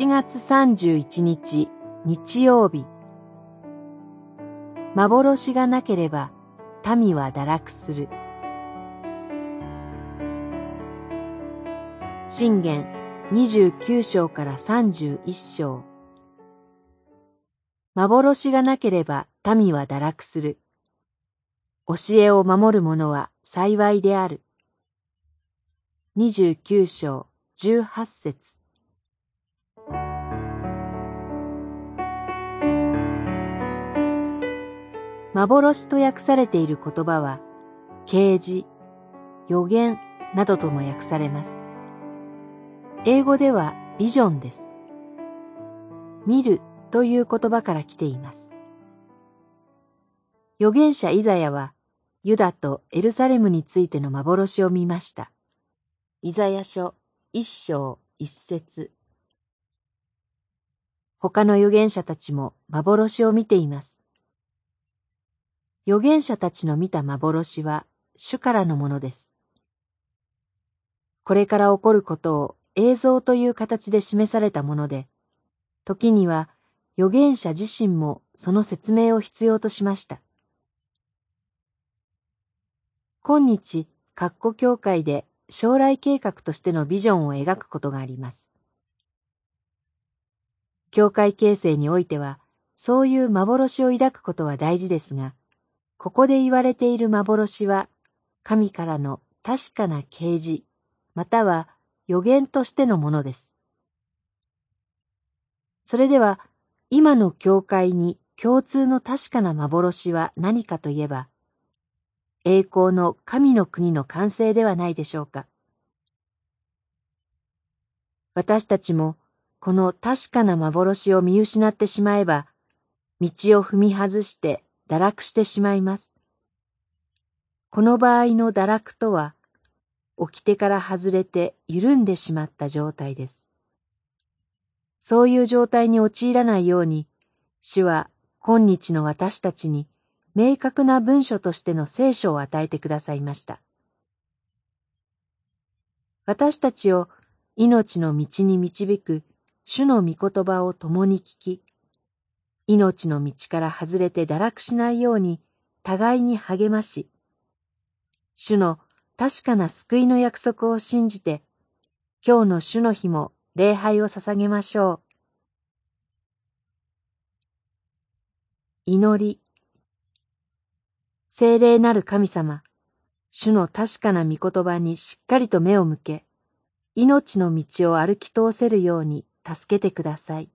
7月31日日曜日。幻がなければ民は堕落する。信玄29章から31章。幻がなければ民は堕落する。教えを守る者は幸いである。29章18節。幻と訳されている言葉は、啓示、予言などとも訳されます。英語ではビジョンです。見るという言葉から来ています。預言者イザヤは、ユダとエルサレムについての幻を見ました。イザヤ書一章一節他の預言者たちも幻を見ています。預言者たちの見た幻は主からのものです。これから起こることを映像という形で示されたもので、時には預言者自身もその説明を必要としました。今日、括弧教会で将来計画としてのビジョンを描くことがあります。教会形成においては、そういう幻を抱くことは大事ですが、ここで言われている幻は、神からの確かな啓示、または予言としてのものです。それでは、今の教会に共通の確かな幻は何かといえば、栄光の神の国の完成ではないでしょうか。私たちもこの確かな幻を見失ってしまえば、道を踏み外して堕落してしまいます。この場合の堕落とは、掟から外れて緩んでしまった状態です。そういう状態に陥らないように、主は今日の私たちに明確な文書としての聖書を与えてくださいました。私たちを命の道に導く主の御言葉を共に聞き、命の道から外れて堕落しないように互いに励まし、主の確かな救いの約束を信じて、今日の主の日も礼拝を捧げましょう。祈り。聖霊なる神様、主の確かな御言葉にしっかりと目を向け、命の道を歩き通せるように助けてください。